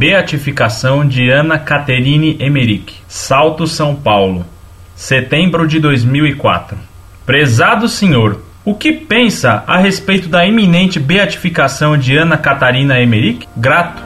Beatificação de Ana Caterine Emerick, Salto, São Paulo, setembro de 2004. Prezado senhor, o que pensa a respeito da iminente beatificação de Ana Catarina Emerick? Grato.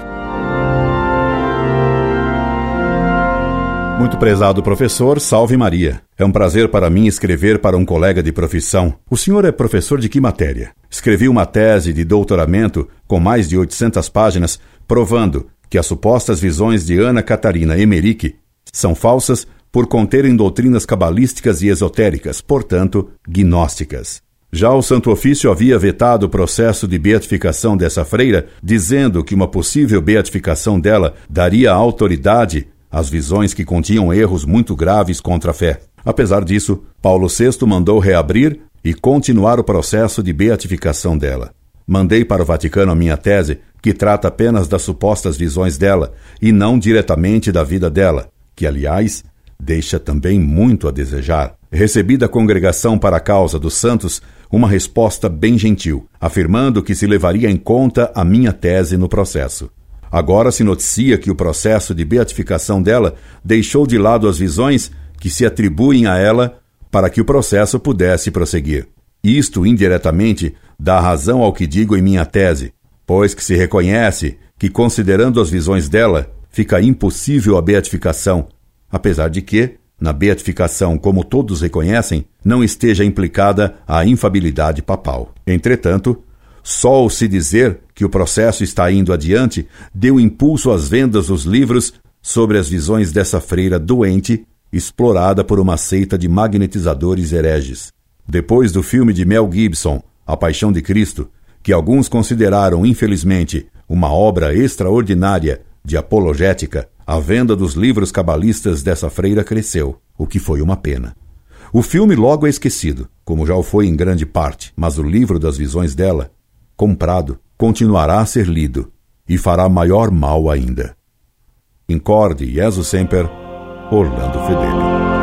Muito prezado professor, salve Maria. É um prazer para mim escrever para um colega de profissão. O senhor é professor de que matéria? Escrevi uma tese de doutoramento com mais de 800 páginas provando que as supostas visões de Ana Catarina Emerick são falsas por conterem doutrinas cabalísticas e esotéricas, portanto, gnósticas. Já o Santo Ofício havia vetado o processo de beatificação dessa freira, dizendo que uma possível beatificação dela daria autoridade às visões que continham erros muito graves contra a fé. Apesar disso, Paulo VI mandou reabrir e continuar o processo de beatificação dela. Mandei para o Vaticano a minha tese, que trata apenas das supostas visões dela e não diretamente da vida dela, que, aliás, deixa também muito a desejar. Recebi da congregação para a causa dos santos uma resposta bem gentil, afirmando que se levaria em conta a minha tese no processo. Agora se noticia que o processo de beatificação dela deixou de lado as visões que se atribuem a ela para que o processo pudesse prosseguir. Isto, indiretamente, dá razão ao que digo em minha tese, pois que se reconhece que, considerando as visões dela, fica impossível a beatificação, apesar de que, na beatificação, como todos reconhecem, não esteja implicada a infabilidade papal. Entretanto, só o se dizer que o processo está indo adiante deu impulso às vendas dos livros sobre as visões dessa freira doente, explorada por uma seita de magnetizadores hereges. Depois do filme de Mel Gibson, A Paixão de Cristo, que alguns consideraram, infelizmente, uma obra extraordinária de apologética, a venda dos livros cabalistas dessa freira cresceu, o que foi uma pena. O filme logo é esquecido, como já o foi em grande parte, mas o livro das visões dela, comprado, continuará a ser lido e fará maior mal ainda. Incorde Jesus Semper, Orlando Fedeli.